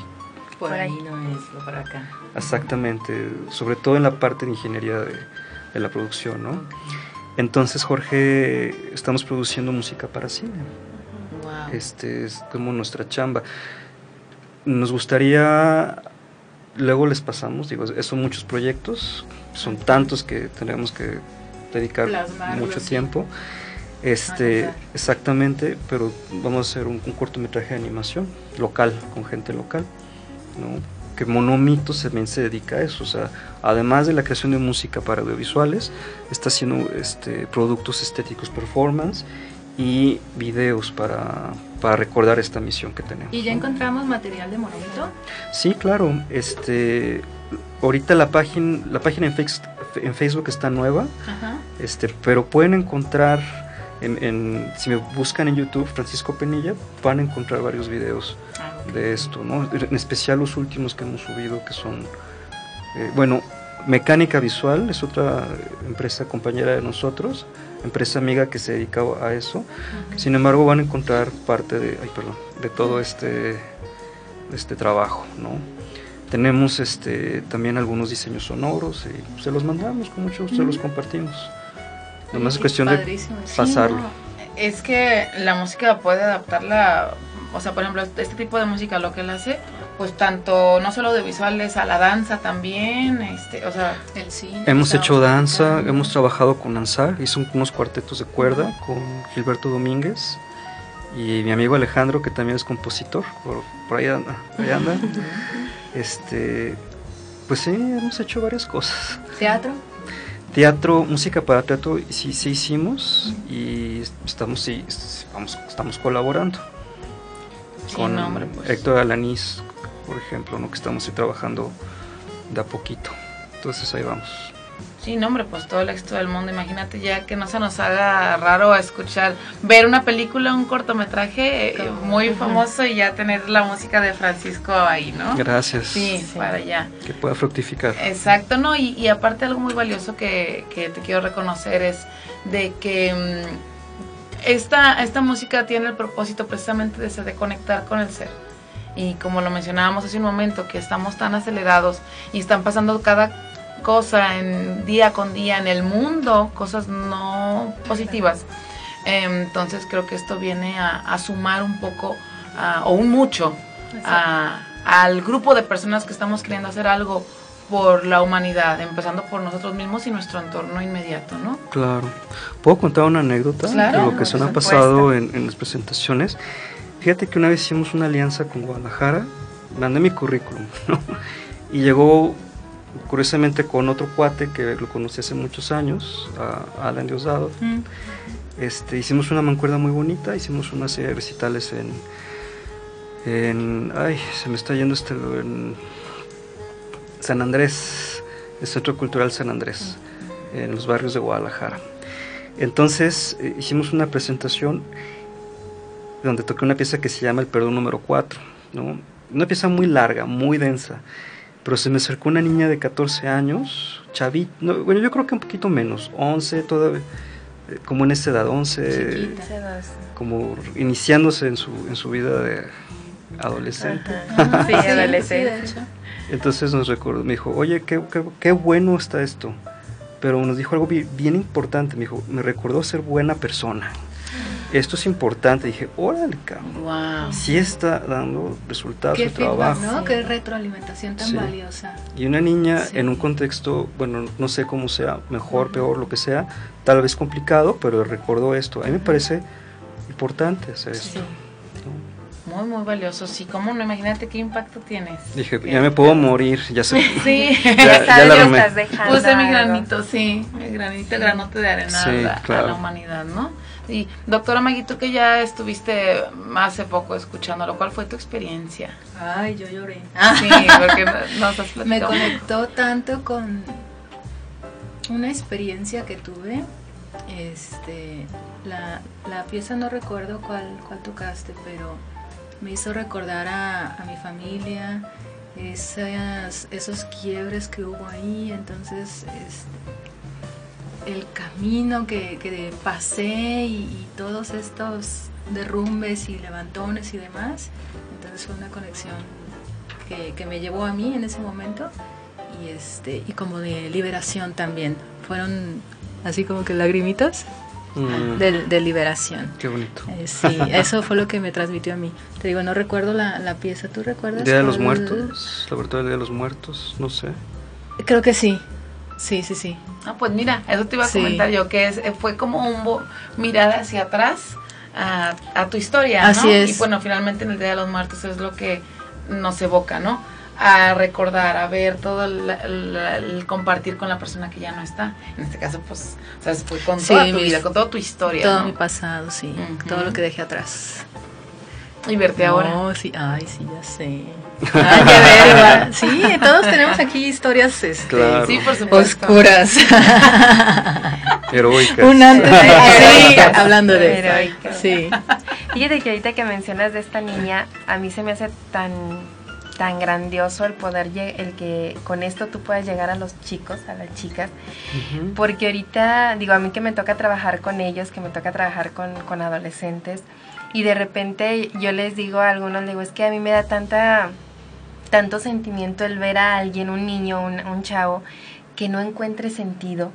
Por ahí no es, lo para acá. Exactamente, sobre todo en la parte de ingeniería de de la producción, ¿no? Entonces, Jorge, estamos produciendo música para cine. Este es como nuestra chamba. Nos gustaría, luego les pasamos, digo, son muchos proyectos, son tantos que tenemos que dedicar mucho tiempo. Este, exactamente, pero vamos a hacer un, un cortometraje de animación local, con gente local, ¿no? Que Monomito también se dedica a eso, o sea, además de la creación de música para audiovisuales, está haciendo este, productos estéticos performance y videos para, para recordar esta misión que tenemos. ¿Y ya encontramos material de Monomito? Sí, claro, este, ahorita la página, la página en Facebook está nueva, este, pero pueden encontrar... En, si me buscan en YouTube Francisco Penilla, van a encontrar varios videos de esto, ¿no? En especial los últimos que hemos subido que son, eh, bueno, Mecánica Visual es otra empresa compañera de nosotros, empresa amiga que se dedica a eso. Sin embargo, van a encontrar parte de, ay, perdón, de todo este, este trabajo, ¿no? Tenemos este, también algunos diseños sonoros y se los mandamos, con mucho gusto se los compartimos. Nomás es cuestión de pasarlo. Es que la música puede adaptarla o sea, por ejemplo, este tipo de música lo que él hace, pues tanto, no solo de visuales, a la danza también, este, o sea, el cine. Hemos hecho danza, hemos trabajado con Ansar, hizo unos cuartetos de cuerda con Gilberto Domínguez y mi amigo Alejandro, que también es compositor, por, ahí anda. Ahí anda. este, pues sí, hemos hecho varias cosas. ¿Teatro? Teatro, música para teatro, sí, sí hicimos y estamos, sí, vamos, estamos colaborando con pues. Héctor Alanís, por ejemplo, ¿no? que estamos ahí trabajando de a poquito. Entonces ahí vamos. Sí, no, hombre, pues todo el éxito del mundo. Imagínate ya que no se nos haga raro escuchar, ver una película, un cortometraje eh, muy famoso y ya tener la música de Francisco ahí, ¿no? Gracias. Sí, para allá. Que pueda fructificar. Exacto, ¿no? Y, y aparte algo muy valioso que, que, te quiero reconocer es de que... Mm, esta, esta música tiene el propósito precisamente de, de conectar con el ser. Y como lo mencionábamos hace un momento, que estamos tan acelerados y están pasando cada cosa en día con día en el mundo, cosas no positivas. Em, entonces creo que esto viene a, sumar un poco o un mucho al grupo de personas que estamos queriendo hacer algo por la humanidad, empezando por nosotros mismos y nuestro entorno inmediato, ¿no? Claro. ¿Puedo contar una anécdota de lo que se nos ha pasado en, las presentaciones? Fíjate que una vez hicimos una alianza con Guadalajara, mandé mi currículum, (laughs) ¿no? Y llegó curiosamente con otro cuate que lo conocí hace muchos años, a Alan Diosdado. Mm. Este, hicimos una mancuerda muy bonita, hicimos una serie de recitales en, en ay, se me está yendo este, en, San Andrés, el Centro Cultural San Andrés. en los barrios de Guadalajara. Entonces eh, hicimos una presentación donde toqué una pieza que se llama El Perdón número 4, ¿no? una pieza muy larga, muy densa, pero se me acercó una niña de 14 años, chavita, bueno, yo creo que un poquito menos, 11 todavía, eh, como en esa edad, 11, como iniciándose en su, en su vida de adolescente. Sí, adolescente. Entonces nos recordó, me dijo, oye, qué, qué, qué, bueno está esto. Pero nos dijo algo bien importante, me dijo, me recordó ser buena persona esto es importante. Dije, órale, cabrón. Wow. Sí está dando resultados Qué su trabajo. ¿no? Qué retroalimentación tan valiosa. Y una niña en un contexto, bueno, no sé cómo sea, mejor, peor, lo que sea, tal vez complicado, pero recordó esto. A mí me parece importante hacer esto. Muy, muy valioso. Sí, ¿cómo no? Imagínate qué impacto tienes. Dije, ya me puedo morir, ya sé. (laughs) sí, (laughs) ya, ya, la estás dejando. Puse mi granito, sí, mi granito, granote de arena a la humanidad, ¿no? Y doctora Magui, tú que ya estuviste hace poco escuchándolo, ¿cuál fue tu experiencia? Ay, yo lloré. Sí, porque nos has (laughs) Me conectó tanto con una experiencia que tuve. Este, la, la pieza no recuerdo cuál, cuál tocaste, pero me hizo recordar a, a mi familia, esas, esos quiebres que hubo ahí, entonces este, el camino que, que pasé y, todos estos derrumbes y levantones y demás. Entonces fue una conexión que, que, me llevó a mí en ese momento y, este, y como de liberación también. Fueron así como que lagrimitas. Mm. De, liberación. Qué bonito. Eh, sí, eso fue lo que me transmitió a mí. Te digo, no recuerdo la, la pieza, ¿tú recuerdas? Día de los Muertos, la de los Muertos, no sé. Creo que sí, Sí, sí, sí. Ah, pues mira, eso te iba a comentar yo, que es, eh, fue como un mirar hacia atrás a, a tu historia, Así es. Y bueno, finalmente en el Día de los Muertos es lo que nos evoca, ¿no? A recordar, a ver todo el, compartir con la persona que ya no está. En este caso, pues, o sea, fue con toda tu vida, con toda tu historia. Todo mi pasado, sí. Todo lo que dejé atrás. Y verte ahora. sí, ay, sí, ya sé. Ay, qué (laughs) Sí, todos tenemos aquí historias este, sí, por supuesto. oscuras. (laughs) Heroicas. Un antes (laughs) sí, hablando de Heroicas. Sí. Fíjate que ahorita que mencionas de esta niña, a mí se me hace tan tan grandioso el poder el que con esto tú puedas llegar a los chicos, a las chicas, porque ahorita digo a mí que me toca trabajar con ellos, que me toca trabajar con, con adolescentes, y de repente yo les digo a algunos, digo, es que a mí me da tanta, tanto sentimiento el ver a alguien, un niño, un, chavo, que no encuentre sentido.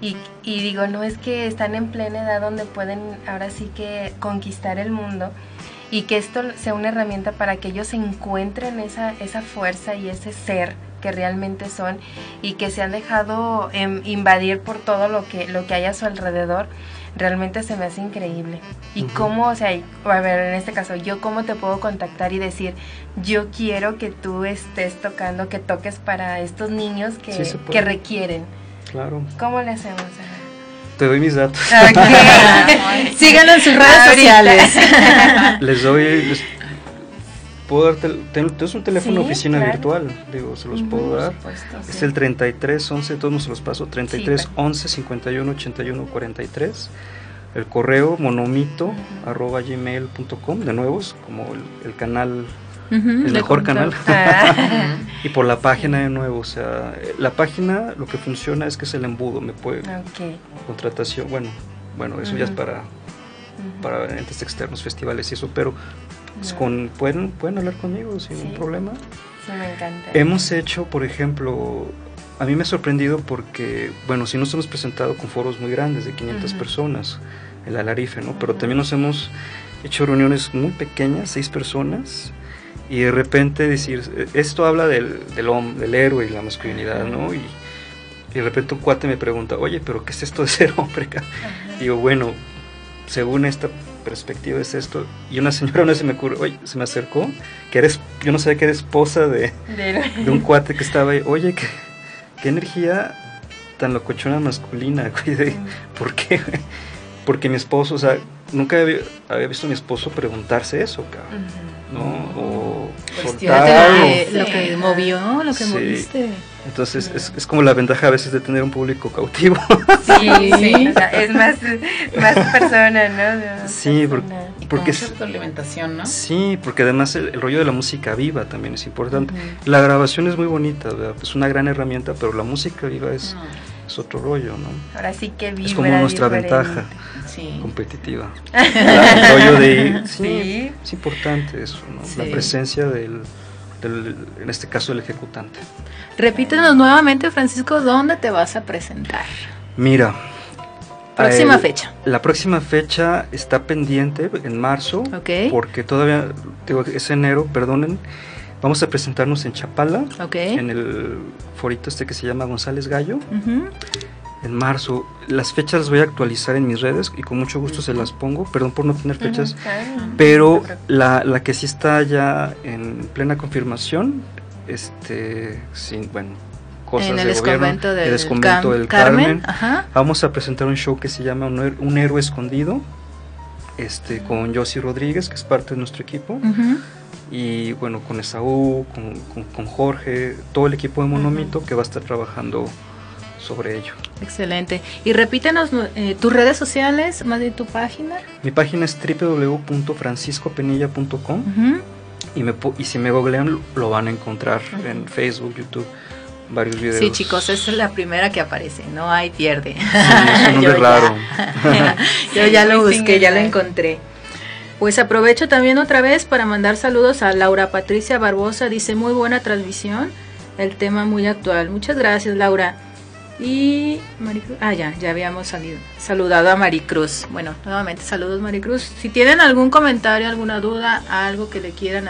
Y, y, digo, no es que están en plena edad donde pueden ahora sí que conquistar el mundo y que esto sea una herramienta para que ellos encuentren esa, esa fuerza y ese ser que realmente son y que se han dejado em, invadir por todo lo que, lo que hay a su alrededor realmente se me hace increíble. Y cómo, o sea, a ver, en este caso, yo cómo te puedo contactar y decir, yo quiero que tú estés tocando, que toques para estos niños que, que requieren. Claro. ¿Cómo le hacemos? Te doy mis datos. (laughs) Síganlo en sus redes sociales. (laughs) les doy, puedo darte, tenemos un teléfono oficina virtual, digo, se los puedo dar. Es el 33 11, todos se los paso, 33 11 51 81 43. El correo monomito arroba gmail.com, de nuevo, es como el, canal, el mejor canal. Ah. (laughs) y por la página de nuevo, o sea, la página lo que funciona es que es el embudo, me puede. Contratación, bueno, bueno, eso ya es para para entes externos, festivales y eso, pero pues, con, pueden, pueden hablar conmigo sin ningún problema. Sí, me encanta. Hemos hecho, por ejemplo, a mí me ha sorprendido porque, bueno, sí nos hemos presentado con foros muy grandes de 500 personas, el Alarife, ¿no? Pero también nos hemos hecho reuniones muy pequeñas, seis personas, y de repente decir, esto habla del, del, hombre, del héroe y la masculinidad, ¿no? Y, y, de repente un cuate me pregunta, oye, pero ¿qué es esto de ser hombre? Digo, bueno, según esta perspectiva es esto. Y una señora (laughs) no se me ocurre, oye, se me acercó, que eres, yo no sabía que era esposa de, de un cuate que estaba ahí, oye, qué, qué energía tan locochona masculina, (laughs) ¿por qué? Porque mi esposo, o sea, nunca había, visto a mi esposo preguntarse eso, cabrón. ¿No? O soltar, lo que movió, lo que moviste. Entonces es, es, como la ventaja a veces de tener un público cautivo. (laughs) Sí, (laughs) sí. es más, más persona, ¿no? sí, porque, porque es alimentación, ¿no? Sí, porque además el, rollo de la música viva también es importante. La grabación es muy bonita, es una gran herramienta, pero la música viva es, es otro rollo, ¿no? Ahora sí que viva. Es como nuestra ventaja competitiva. (laughs) el rollo de sí, es importante eso, ¿no? La presencia del, del, en este caso, del ejecutante. Repítenos nuevamente, Francisco, ¿dónde te vas a presentar? Mira. Próxima fecha. La próxima fecha está pendiente en marzo. Porque todavía, digo, es enero, perdonen. Vamos a presentarnos en Chapala. En el forito este que se llama González Gallo. En marzo. Las fechas las voy a actualizar en mis redes y con mucho gusto se las pongo. Perdón por no tener fechas. Pero la, la que sí está ya en plena confirmación este, sin, bueno, cosas en el de gobierno, del, el desconvento del Carmen. Vamos a presentar un show que se llama Un, héroe escondido, este, con Josie Rodríguez, que es parte de nuestro equipo. Y bueno, con Esaú, con, con, Jorge, todo el equipo de Monomito que va a estar trabajando sobre ello. Excelente. Y repítenos eh, tus redes sociales, más de tu página. Mi página es www.franciscopenilla.com. Y, me, y si me googlean lo van a encontrar en Facebook, YouTube, varios videos. Sí, chicos, esa es la primera que aparece, no hay pierde. es un (laughs) nombre raro. (laughs) Yo ya lo busqué, ya lo encontré. Pues aprovecho también otra vez para mandar saludos a Laura Patricia Barbosa, dice muy buena transmisión, el tema muy actual. Muchas gracias, Laura. Y Maricruz, ah, ya, ya habíamos salido, saludado a Maricruz. Bueno, nuevamente saludos Maricruz. Si tienen algún comentario, alguna duda, algo que le quieran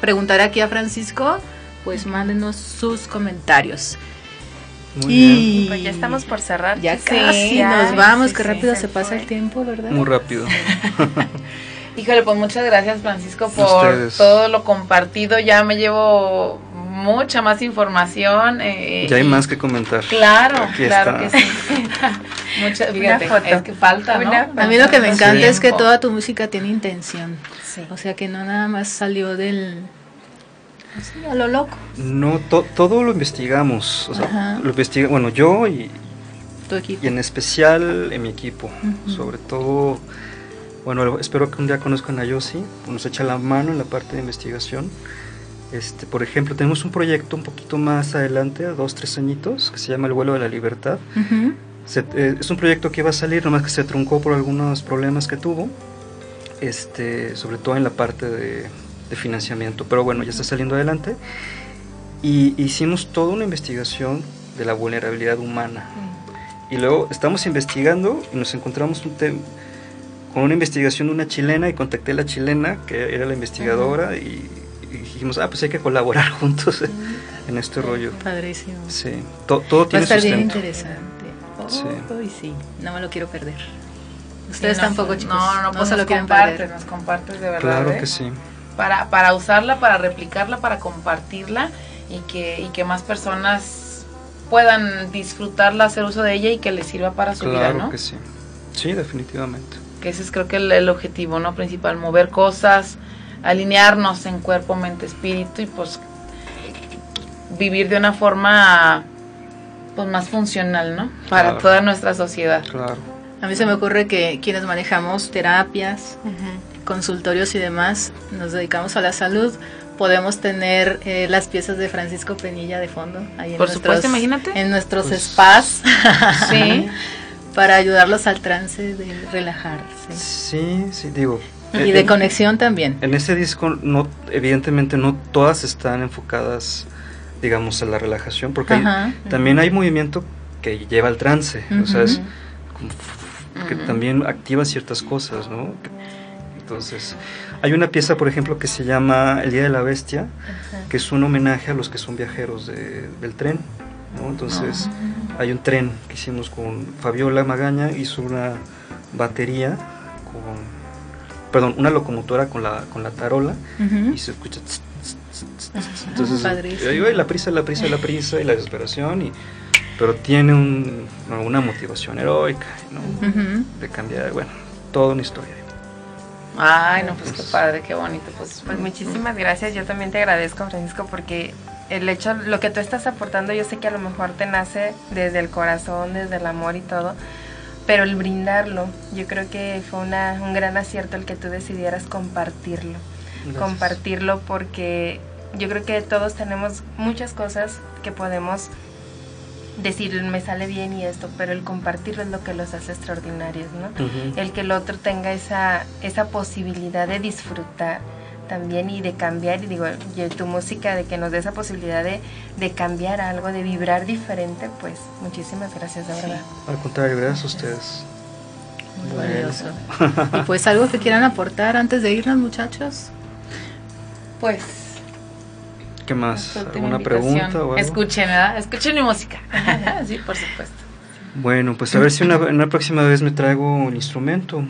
preguntar aquí a Francisco, pues mándenos sus comentarios. y pues ya estamos por cerrar. Ya casi nos vamos, que rápido se, pasa el tiempo, ¿verdad? Muy rápido. (laughs) Híjole, pues muchas gracias Francisco por todo lo compartido. Ya me llevo mucha más información. Eh, ya hay más que comentar. Claro, claro que sí. (laughs) Mucha, fíjate, es que falta, ¿no? A mí lo que me encanta es que toda tu música tiene intención. O sea, que no nada más salió del... a lo loco. No, todo lo investigamos. O sea, lo investiga, bueno, yo y, tu equipo. y en especial en mi equipo. Sobre todo, bueno, espero que un día conozcan a Yossi, nos echa la mano en la parte de investigación. Este, por ejemplo, tenemos un proyecto un poquito más adelante, dos, tres añitos, que se llama El vuelo de la libertad. Eh, es un proyecto que iba a salir, nomás que se truncó por algunos problemas que tuvo, este, sobre todo en la parte de, financiamiento. Pero bueno, ya está saliendo adelante. Y hicimos toda una investigación de la vulnerabilidad humana. Y luego estamos investigando y nos encontramos un con una investigación de una chilena y contacté a la chilena, que era la investigadora, y y dijimos, ah, pues hay que colaborar (laughs) juntos en este rollo. Padrísimo. Sí, todo tiene Va a estar bien interesante. Oh, sí. sí, no me lo quiero perder. Ustedes tampoco, chicos. No, no, pues se lo quieren perder. Nos compartes de verdad. Claro ¿eh? que sí. Para, para usarla, para replicarla, para compartirla y que, y que más personas puedan disfrutarla, hacer uso de ella y que les sirva para su vida, ¿no? Claro que sí. Sí, definitivamente. Que ese es creo que el, el objetivo, ¿no? Principal, mover cosas, alinearnos en cuerpo, mente, espíritu y pues vivir de una forma pues más funcional, ¿no? Para toda nuestra sociedad. Claro. A mí se me ocurre que quienes manejamos terapias, consultorios y demás, nos dedicamos a la salud, podemos tener eh, las piezas de Francisco Penilla de fondo ahí en supuesto, imagínate. En nuestros pues, spas. sí. (laughs) para ayudarlos al trance de relajarse. Sí, sí, digo, y de conexión también. En ese disco, no, evidentemente, no todas están enfocadas, digamos, a la relajación, porque también hay movimiento que lleva al trance, o sea, es, que también activa ciertas cosas, ¿no? Entonces, hay una pieza, por ejemplo, que se llama El Día de la Bestia, que es un homenaje a los que son viajeros del tren. ¿no? Entonces, ah. Hay un tren que hicimos con Fabiola Magaña, hizo una batería con perdón, una locomotora con la, con la tarola y se escucha... entonces, ahí va la prisa, la prisa, la prisa y la desesperación y pero tiene una motivación heroica, ¿no? De cambiar, bueno, toda una historia. Ay, no, pues, qué padre, qué bonito. Pues, pues muchísimas gracias. Yo también te agradezco, Francisco, porque el hecho, lo que tú estás aportando, yo sé que a lo mejor te nace desde el corazón, desde el amor y todo, pero el brindarlo, yo creo que fue una, un gran acierto el que tú decidieras compartirlo. Compartirlo porque yo creo que todos tenemos muchas cosas que podemos decir me sale bien y esto, pero el compartirlo es lo que los hace extraordinarios, ¿no? El que el otro tenga esa, esa posibilidad de disfrutar también y de cambiar, y digo, y tu música, de que nos dé esa posibilidad de, de cambiar algo, de vibrar diferente, pues muchísimas gracias, de verdad. Al contrario, gracias a ustedes. y pues algo que quieran aportar antes de irnos, muchachos. Pues ¿Qué más? ¿Alguna pregunta? O Escuchen, ¿verdad? Escuchen mi música. (laughs) sí, por supuesto. Bueno, pues a ver si una, una próxima vez me traigo un instrumento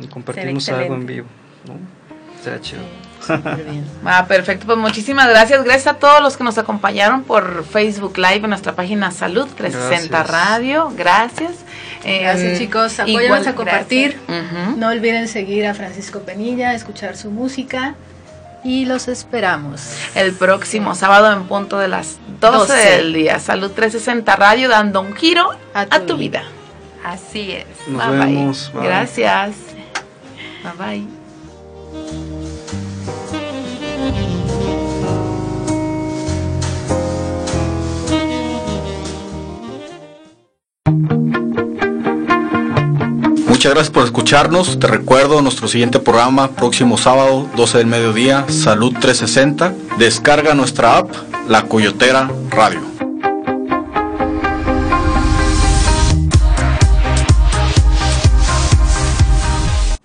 y compartimos algo en vivo. ¿no? Será chido. Bien. Ah, perfecto, pues muchísimas gracias. Gracias a todos los que nos acompañaron por Facebook Live en nuestra página Salud 360 Radio. Gracias. Gracias em, chicos, apóyanos a compartir. No olviden seguir a Francisco Penilla, escuchar su música y los esperamos. El próximo sábado en punto de las 12, del día. Salud 360 Radio dando un giro a tu, vida. Así es. Nos vemos. Gracias. Bye bye. Muchas gracias por escucharnos. Te recuerdo nuestro siguiente programa, próximo sábado, 12 del mediodía, Salud 360. Descarga nuestra app, La Coyotera Radio.